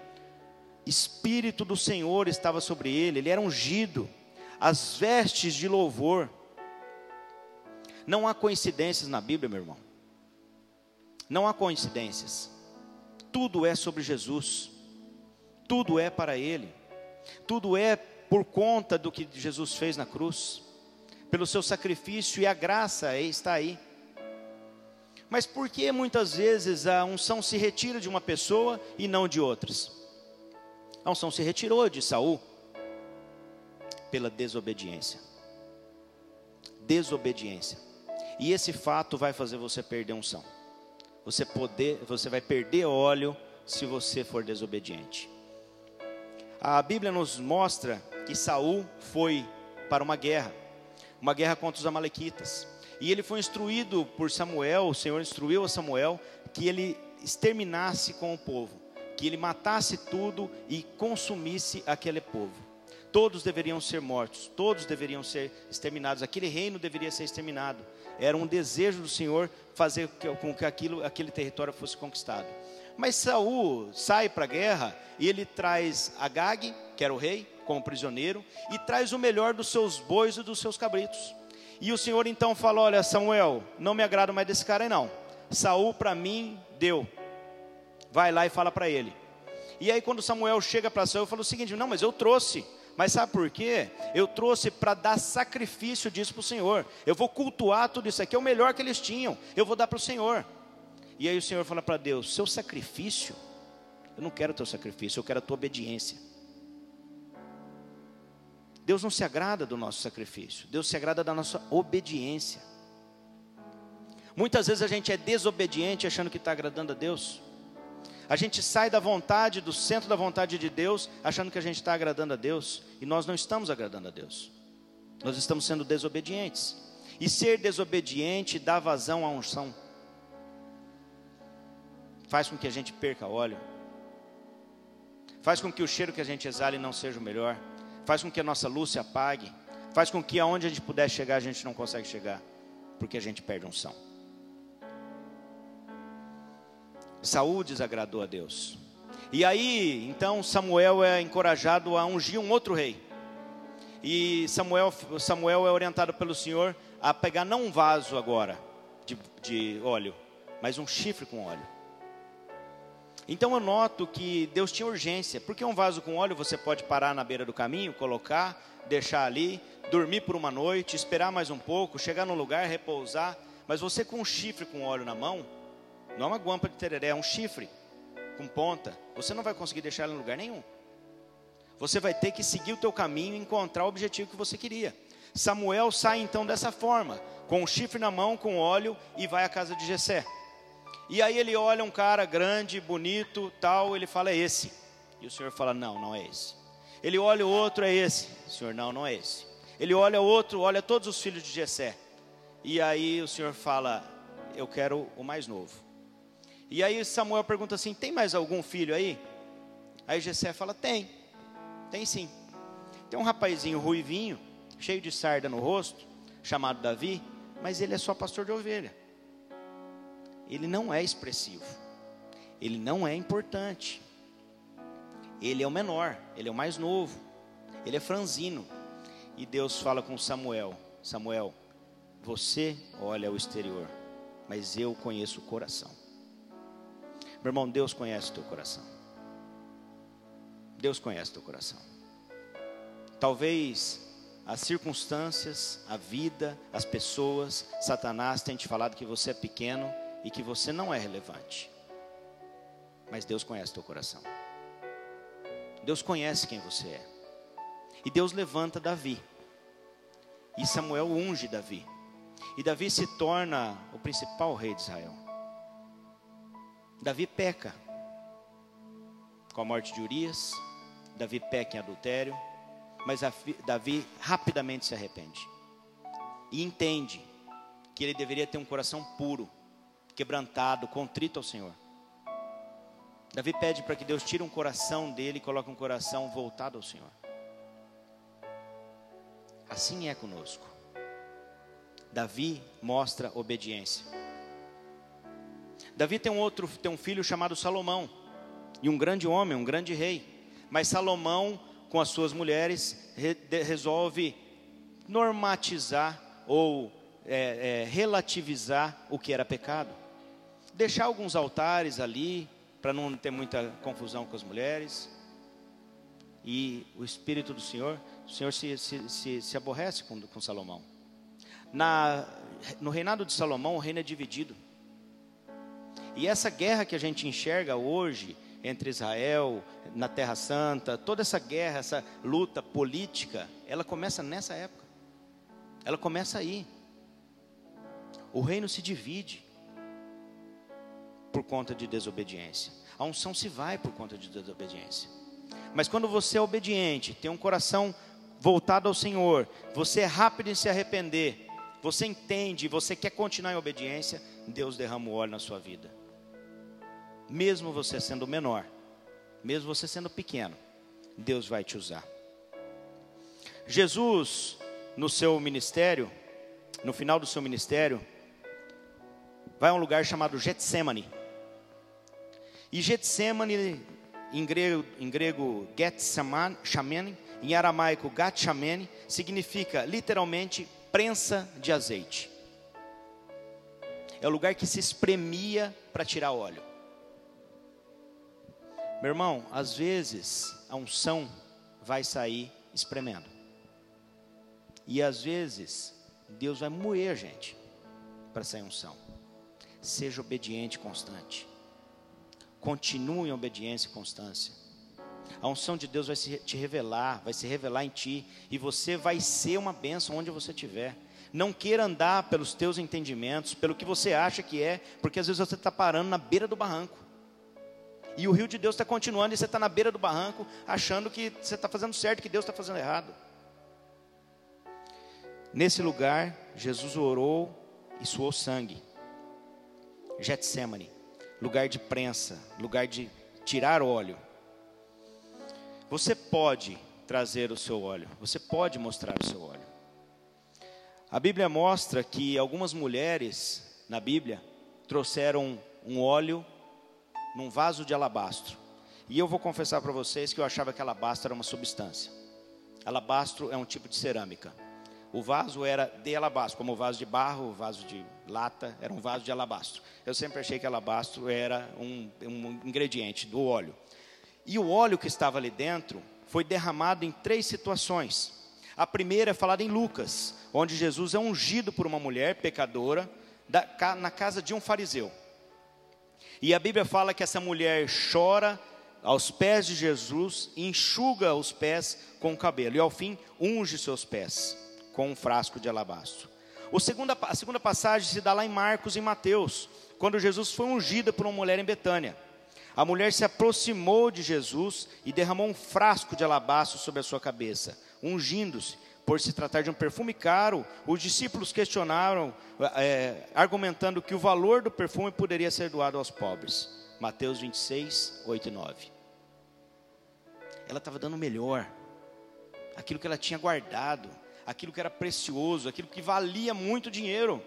Espírito do Senhor estava sobre ele, ele era ungido. As vestes de louvor. Não há coincidências na Bíblia, meu irmão. Não há coincidências. Tudo é sobre Jesus. Tudo é para Ele. Tudo é por conta do que Jesus fez na cruz. Pelo seu sacrifício e a graça está aí. Mas por que muitas vezes a unção se retira de uma pessoa e não de outras? A unção se retirou de Saul pela desobediência. Desobediência. E esse fato vai fazer você perder unção. Você poder, você vai perder óleo se você for desobediente. A Bíblia nos mostra que Saul foi para uma guerra, uma guerra contra os amalequitas. E ele foi instruído por Samuel, o Senhor instruiu a Samuel que ele exterminasse com o povo, que ele matasse tudo e consumisse aquele povo. Todos deveriam ser mortos, todos deveriam ser exterminados, aquele reino deveria ser exterminado. Era um desejo do Senhor fazer com que aquilo, aquele território fosse conquistado. Mas Saul sai para a guerra e ele traz Agag, que era o rei, como prisioneiro, e traz o melhor dos seus bois e dos seus cabritos. E o Senhor então fala: Olha, Samuel, não me agrada mais desse cara aí não. Saul para mim deu. Vai lá e fala para ele. E aí quando Samuel chega para Saul, fala o seguinte: Não, mas eu trouxe. Mas sabe por quê? Eu trouxe para dar sacrifício disso para o Senhor. Eu vou cultuar tudo isso aqui, é o melhor que eles tinham. Eu vou dar para o Senhor. E aí o Senhor fala para Deus: Seu sacrifício, eu não quero o teu sacrifício, eu quero a tua obediência. Deus não se agrada do nosso sacrifício, Deus se agrada da nossa obediência. Muitas vezes a gente é desobediente achando que está agradando a Deus. A gente sai da vontade, do centro da vontade de Deus, achando que a gente está agradando a Deus, e nós não estamos agradando a Deus. Nós estamos sendo desobedientes. E ser desobediente dá vazão à unção. Faz com que a gente perca óleo. Faz com que o cheiro que a gente exale não seja o melhor faz com que a nossa luz se apague, faz com que aonde a gente puder chegar, a gente não consegue chegar, porque a gente perde unção. Saúl desagradou a Deus. E aí, então Samuel é encorajado a ungir um outro rei. E Samuel, Samuel é orientado pelo Senhor a pegar não um vaso agora de, de óleo, mas um chifre com óleo. Então eu noto que Deus tinha urgência, porque um vaso com óleo você pode parar na beira do caminho, colocar, deixar ali, dormir por uma noite, esperar mais um pouco, chegar no lugar, repousar. Mas você com um chifre com óleo na mão, não é uma guampa de tereré, é um chifre com ponta. Você não vai conseguir deixar ele em lugar nenhum. Você vai ter que seguir o teu caminho e encontrar o objetivo que você queria. Samuel sai então dessa forma, com o chifre na mão, com óleo, e vai à casa de Jessé. E aí ele olha um cara grande, bonito, tal, ele fala é esse. E o Senhor fala não, não é esse. Ele olha o outro, é esse. O Senhor não, não é esse. Ele olha o outro, olha todos os filhos de Jessé. E aí o Senhor fala, eu quero o mais novo. E aí Samuel pergunta assim: tem mais algum filho aí? Aí Jessé fala: tem, tem sim. Tem um rapazinho ruivinho, cheio de sarda no rosto, chamado Davi, mas ele é só pastor de ovelha ele não é expressivo, ele não é importante, ele é o menor, ele é o mais novo, ele é franzino. E Deus fala com Samuel: Samuel, você olha o exterior, mas eu conheço o coração. Meu irmão, Deus conhece o teu coração. Deus conhece o teu coração. Talvez as circunstâncias, a vida, as pessoas, Satanás tenha te falado que você é pequeno, e que você não é relevante. Mas Deus conhece teu coração. Deus conhece quem você é. E Deus levanta Davi. E Samuel unge Davi. E Davi se torna o principal rei de Israel. Davi peca com a morte de Urias. Davi peca em adultério. Mas Davi rapidamente se arrepende. E entende que ele deveria ter um coração puro quebrantado, contrito ao Senhor. Davi pede para que Deus tire um coração dele e coloque um coração voltado ao Senhor. Assim é conosco. Davi mostra obediência. Davi tem um outro, tem um filho chamado Salomão, e um grande homem, um grande rei. Mas Salomão, com as suas mulheres, re, de, resolve normatizar ou é, é, relativizar o que era pecado deixar alguns altares ali, para não ter muita confusão com as mulheres. E o Espírito do Senhor, o Senhor se, se, se, se aborrece com, com Salomão. Na, no reinado de Salomão, o reino é dividido. E essa guerra que a gente enxerga hoje entre Israel, na Terra Santa, toda essa guerra, essa luta política, ela começa nessa época. Ela começa aí. O reino se divide. por conta de desobediência. A unção se vai por conta de desobediência. Mas quando você é obediente, tem um coração voltado ao Senhor, você é rápido em se arrepender, você entende, você quer continuar em obediência, Deus derrama o óleo na sua vida. Mesmo você sendo menor, mesmo você sendo pequeno, Deus vai te usar. Jesus, no seu ministério, no final do seu ministério, vai a um lugar chamado Getsemane. E Getsemane, em grego, em grego Getsemane, em aramaico Gatchamene, significa literalmente prensa de azeite. É o lugar que se espremia para tirar óleo. Meu irmão, às vezes a unção vai sair espremendo. E às vezes Deus vai moer a gente para sair unção. Seja obediente constante. Continue em obediência e constância. A unção de Deus vai se, te revelar, vai se revelar em ti, e você vai ser uma bênção onde você estiver. Não queira andar pelos teus entendimentos, pelo que você acha que é, porque às vezes você está parando na beira do barranco. E o rio de Deus está continuando e você está na beira do barranco, achando que você está fazendo certo, que Deus está fazendo errado. Nesse lugar, Jesus orou e suou sangue. Getsemane, lugar de prensa, lugar de tirar óleo. Você pode trazer o seu óleo, você pode mostrar o seu óleo. A Bíblia mostra que algumas mulheres na Bíblia trouxeram um óleo num vaso de alabastro. E eu vou confessar para vocês que eu achava que alabastro era uma substância. Alabastro é um tipo de cerâmica. O vaso era de alabastro, como o vaso de barro, o vaso de lata, era um vaso de alabastro. Eu sempre achei que alabastro era um, um ingrediente do óleo. E o óleo que estava ali dentro foi derramado em três situações. A primeira é falada em Lucas, onde Jesus é ungido por uma mulher pecadora na casa de um fariseu. E a Bíblia fala que essa mulher chora aos pés de Jesus, enxuga os pés com o cabelo e ao fim unge seus pés com um frasco de alabastro. Segunda, a segunda passagem se dá lá em Marcos e Mateus, quando Jesus foi ungido por uma mulher em Betânia. A mulher se aproximou de Jesus e derramou um frasco de alabastro sobre a sua cabeça, ungindo-se. Por se tratar de um perfume caro, os discípulos questionaram, é, argumentando que o valor do perfume poderia ser doado aos pobres. Mateus 26, 8 e 9. Ela estava dando o melhor, aquilo que ela tinha guardado, aquilo que era precioso, aquilo que valia muito dinheiro,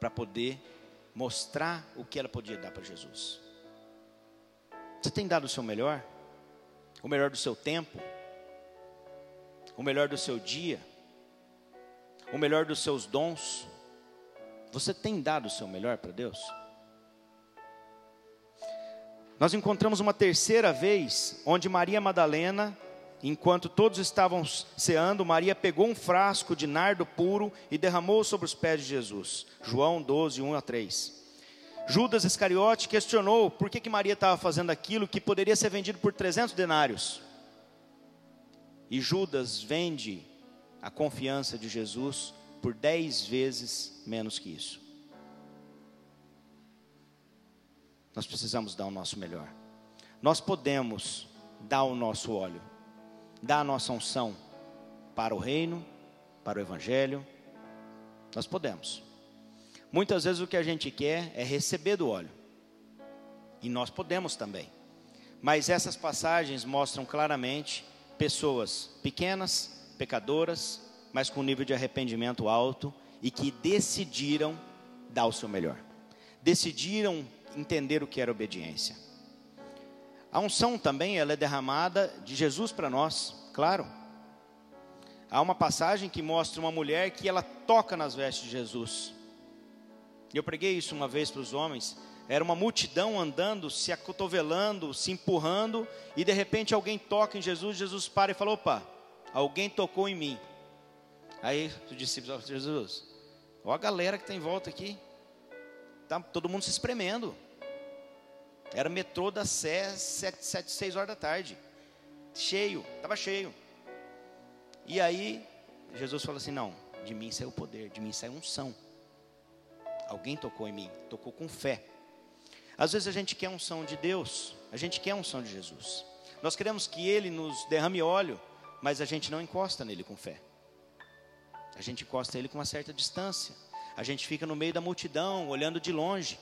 para poder mostrar o que ela podia dar para Jesus. Você tem dado o seu melhor? O melhor do seu tempo? O melhor do seu dia? O melhor dos seus dons? Você tem dado o seu melhor para Deus? Nós encontramos uma terceira vez onde Maria Madalena Enquanto todos estavam ceando, Maria pegou um frasco de nardo puro e derramou sobre os pés de Jesus. João 12, 1 a 3. Judas Iscariote questionou por que, que Maria estava fazendo aquilo que poderia ser vendido por 300 denários. E Judas vende a confiança de Jesus por 10 vezes menos que isso. Nós precisamos dar o nosso melhor. Nós podemos dar o nosso óleo dar a nossa unção para o reino, para o evangelho. Nós podemos. Muitas vezes o que a gente quer é receber do óleo. E nós podemos também. Mas essas passagens mostram claramente pessoas pequenas, pecadoras, mas com nível de arrependimento alto e que decidiram dar o seu melhor. Decidiram entender o que era obediência. A unção também ela é derramada de Jesus para nós, claro. Há uma passagem que mostra uma mulher que ela toca nas vestes de Jesus. Eu preguei isso uma vez para os homens. Era uma multidão andando, se acotovelando, se empurrando, e de repente alguém toca em Jesus, Jesus para e fala: opa, alguém tocou em mim. Aí os discípulos Jesus, olha a galera que está em volta aqui, tá todo mundo se espremendo. Era metrô da Sé, sete, sete, seis horas da tarde. Cheio, estava cheio. E aí, Jesus falou assim: não, de mim saiu o poder, de mim saiu unção. Alguém tocou em mim, tocou com fé. Às vezes a gente quer unção de Deus, a gente quer unção de Jesus. Nós queremos que Ele nos derrame óleo, mas a gente não encosta nele com fé. A gente encosta ele com uma certa distância. A gente fica no meio da multidão, olhando de longe.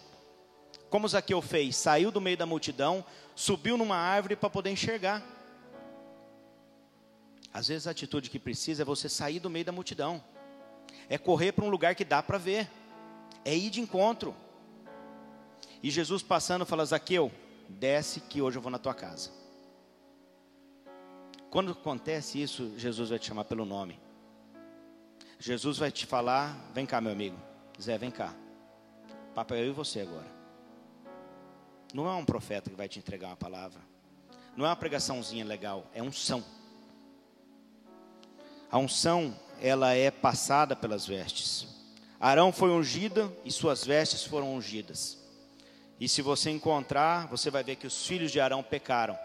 Como Zaqueu fez? Saiu do meio da multidão, subiu numa árvore para poder enxergar. Às vezes a atitude que precisa é você sair do meio da multidão, é correr para um lugar que dá para ver, é ir de encontro. E Jesus passando fala: Zaqueu, desce que hoje eu vou na tua casa. Quando acontece isso, Jesus vai te chamar pelo nome. Jesus vai te falar: vem cá, meu amigo. Zé, vem cá. Papai, eu e você agora. Não é um profeta que vai te entregar uma palavra. Não é uma pregaçãozinha legal, é unção. A unção, ela é passada pelas vestes. Arão foi ungido e suas vestes foram ungidas. E se você encontrar, você vai ver que os filhos de Arão pecaram.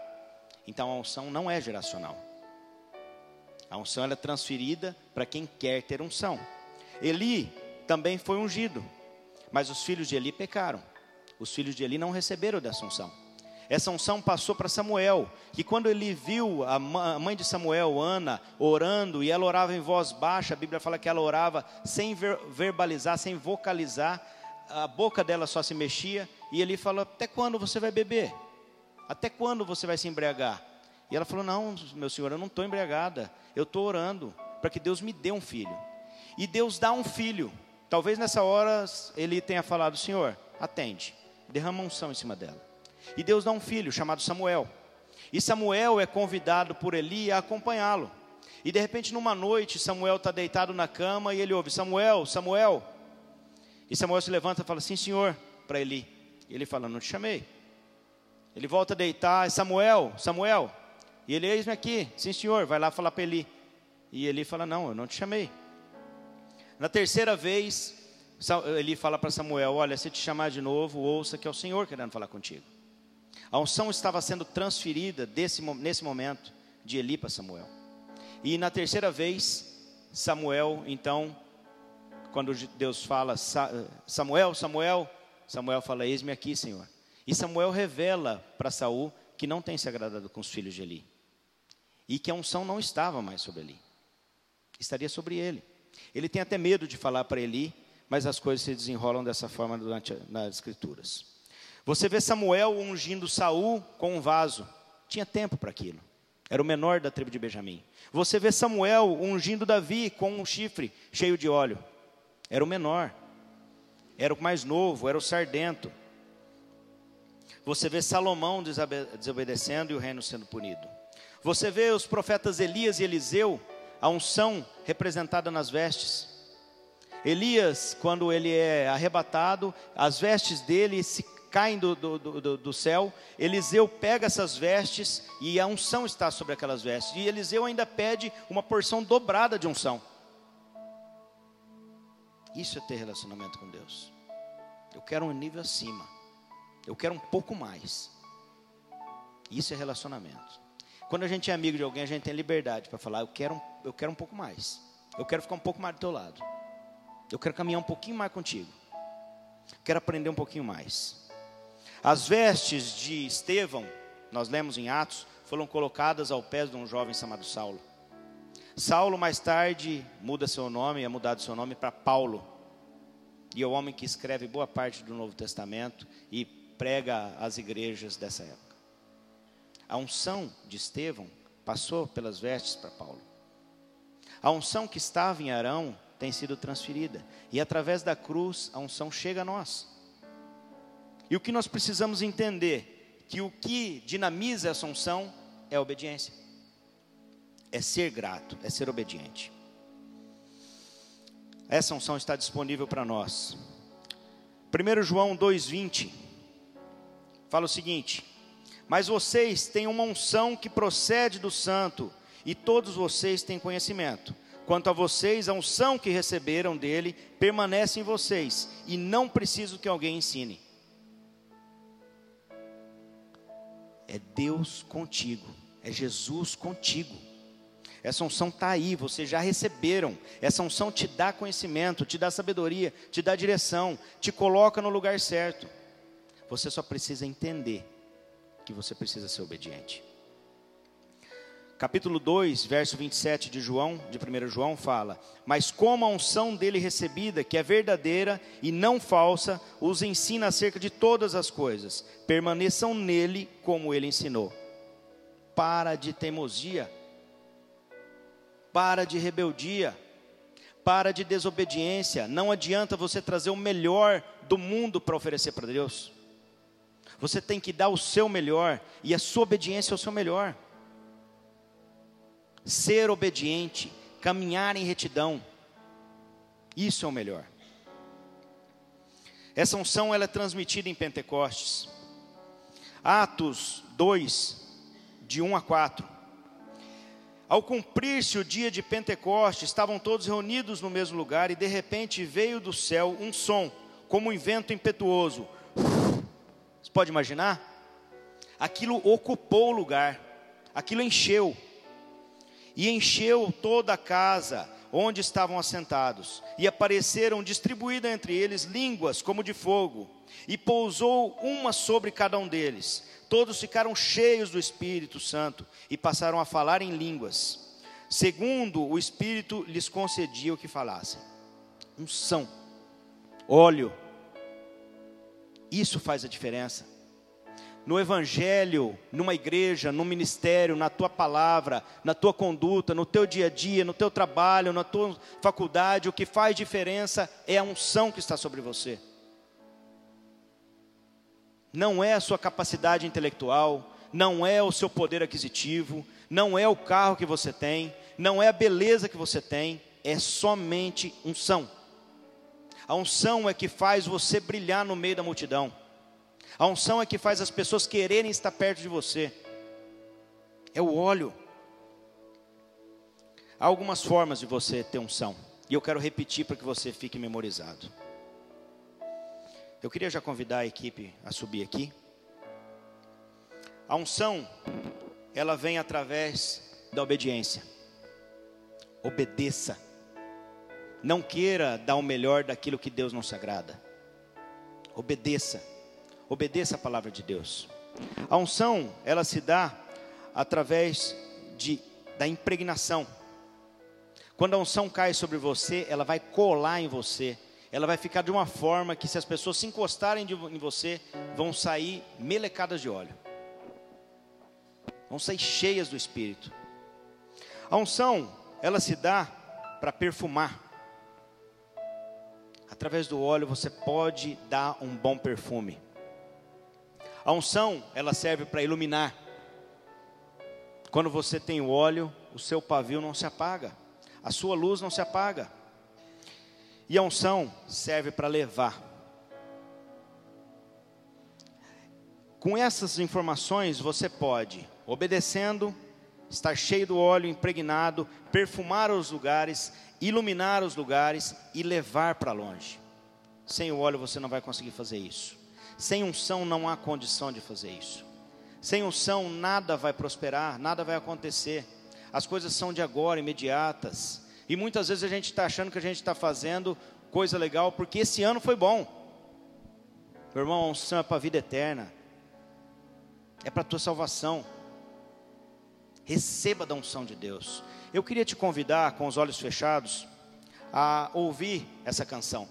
Então a unção não é geracional. A unção é transferida para quem quer ter unção. Eli também foi ungido, mas os filhos de Eli pecaram. Os filhos de Eli não receberam dessa unção. Essa unção passou para Samuel, que quando ele viu a mãe de Samuel, Ana, orando, e ela orava em voz baixa, a Bíblia fala que ela orava sem verbalizar, sem vocalizar, a boca dela só se mexia, e ele falou: Até quando você vai beber? Até quando você vai se embriagar? E ela falou: Não, meu senhor, eu não estou embriagada. Eu estou orando para que Deus me dê um filho. E Deus dá um filho. Talvez nessa hora ele tenha falado: Senhor, atende, derrama unção em cima dela. E Deus dá um filho chamado Samuel. E Samuel é convidado por Eli a acompanhá-lo. E de repente, numa noite, Samuel está deitado na cama e ele ouve: Samuel, Samuel. E Samuel se levanta e fala: Sim, senhor, para Eli. E ele fala: Não te chamei. Ele volta a deitar: Samuel, Samuel. E ele, eis-me aqui, sim senhor, vai lá falar para Eli. E ele fala, não, eu não te chamei. Na terceira vez, ele fala para Samuel, olha, se te chamar de novo, ouça que é o Senhor querendo falar contigo. A unção estava sendo transferida desse, nesse momento de Eli para Samuel. E na terceira vez, Samuel, então, quando Deus fala, Samuel, Samuel, Samuel fala, eis-me aqui, Senhor. E Samuel revela para Saul que não tem se agradado com os filhos de Eli e que a unção não estava mais sobre Eli, estaria sobre ele. Ele tem até medo de falar para Eli, mas as coisas se desenrolam dessa forma durante nas escrituras. Você vê Samuel ungindo Saul com um vaso, tinha tempo para aquilo. Era o menor da tribo de Benjamim. Você vê Samuel ungindo Davi com um chifre cheio de óleo. Era o menor. Era o mais novo, era o sardento. Você vê Salomão desobedecendo e o reino sendo punido. Você vê os profetas Elias e Eliseu, a unção representada nas vestes. Elias, quando ele é arrebatado, as vestes dele se caem do, do, do, do, céu. Eliseu pega essas vestes e a unção está sobre aquelas vestes. E Eliseu ainda pede uma porção dobrada de unção. Isso é ter relacionamento com Deus. Eu quero um nível acima. Eu quero um pouco mais. Isso é relacionamento. Quando a gente é amigo de alguém, a gente tem liberdade para falar, eu quero, eu quero um pouco mais. Eu quero ficar um pouco mais do teu lado. Eu quero caminhar um pouquinho mais contigo. quero aprender um pouquinho mais. As vestes de Estevão, nós lemos em Atos, foram colocadas ao pé de um jovem chamado Saulo. Saulo mais tarde muda seu nome, é mudado seu nome para Paulo. E é o homem que escreve boa parte do Novo Testamento e prega às igrejas dessa época. A unção de Estevão passou pelas vestes para Paulo. A unção que estava em Arão tem sido transferida. E através da cruz, a unção chega a nós. E o que nós precisamos entender? Que o que dinamiza essa unção é a obediência. É ser grato, é ser obediente. Essa unção está disponível para nós. 1 João 2,20 fala o seguinte: mas vocês têm uma unção que procede do santo, e todos vocês têm conhecimento. Quanto a vocês, a unção que receberam dele permanece em vocês, e não preciso que alguém ensine. É Deus contigo, é Jesus contigo. Essa unção está aí, vocês já receberam. Essa unção te dá conhecimento, te dá sabedoria, te dá direção, te coloca no lugar certo. Você só precisa entender que você precisa ser obediente. Capítulo 2, verso 27 de João, de 1 João fala: "Mas como a unção dele recebida, que é verdadeira e não falsa, os ensina acerca de todas as coisas. Permaneçam nele como ele ensinou." Para de teimosia para de rebeldia, para de desobediência. Não adianta você trazer o melhor do mundo para oferecer para Deus. Você tem que dar o seu melhor e a sua obediência é o seu melhor. Ser obediente, caminhar em retidão, isso é o melhor. Essa unção ela é transmitida em Pentecostes. Atos 2, de 1 a 4. Ao cumprir-se o dia de Pentecostes, estavam todos reunidos no mesmo lugar e de repente veio do céu um som, como um vento impetuoso. Você pode imaginar? Aquilo ocupou o lugar, aquilo encheu, e encheu toda a casa onde estavam assentados, e apareceram distribuídas entre eles línguas como de fogo, e pousou uma sobre cada um deles todos ficaram cheios do Espírito Santo e passaram a falar em línguas, segundo o Espírito lhes concedia o que falassem. Unção, óleo, isso faz a diferença. No Evangelho, numa igreja, no ministério, na tua palavra, na tua conduta, no teu dia a dia, no teu trabalho, na tua faculdade, o que faz diferença é a unção que está sobre você não é a sua capacidade intelectual, não é o seu poder aquisitivo, não é o carro que você tem, não é a beleza que você tem, é somente unção. A unção é que faz você brilhar no meio da multidão. A unção é que faz as pessoas quererem estar perto de você. É o óleo. Há algumas formas de você ter unção. E eu quero repetir para que você fique memorizado. Eu queria já convidar a equipe a subir aqui. A unção, ela vem através da obediência. Obedeça. Não queira dar o melhor daquilo que Deus não se agrada. Obedeça. Obedeça a palavra de Deus. A unção, ela se dá através de, da impregnação. Quando a unção cai sobre você, ela vai colar em você ela vai ficar de uma forma que se as pessoas se encostarem de, em você, vão sair melecadas de óleo. Vão sair cheias do Espírito. A unção, ela se dá para perfumar. Através do óleo você pode dar um bom perfume. A unção, ela serve para iluminar. Quando você tem o óleo, o seu pavio não se apaga, a sua luz não se apaga. E a unção serve para levar. Com essas informações, você pode, obedecendo, estar cheio do óleo impregnado, perfumar os lugares, iluminar os lugares e levar para longe. Sem o óleo você não vai conseguir fazer isso. Sem unção não há condição de fazer isso. Sem unção nada vai prosperar, nada vai acontecer. As coisas são de agora, imediatas. E muitas vezes a gente está achando que a gente está fazendo coisa legal porque esse ano foi bom. Meu irmão, a unção é para a vida eterna, é para a tua salvação. Receba da unção de Deus. Eu queria te convidar, com os olhos fechados, a ouvir essa canção.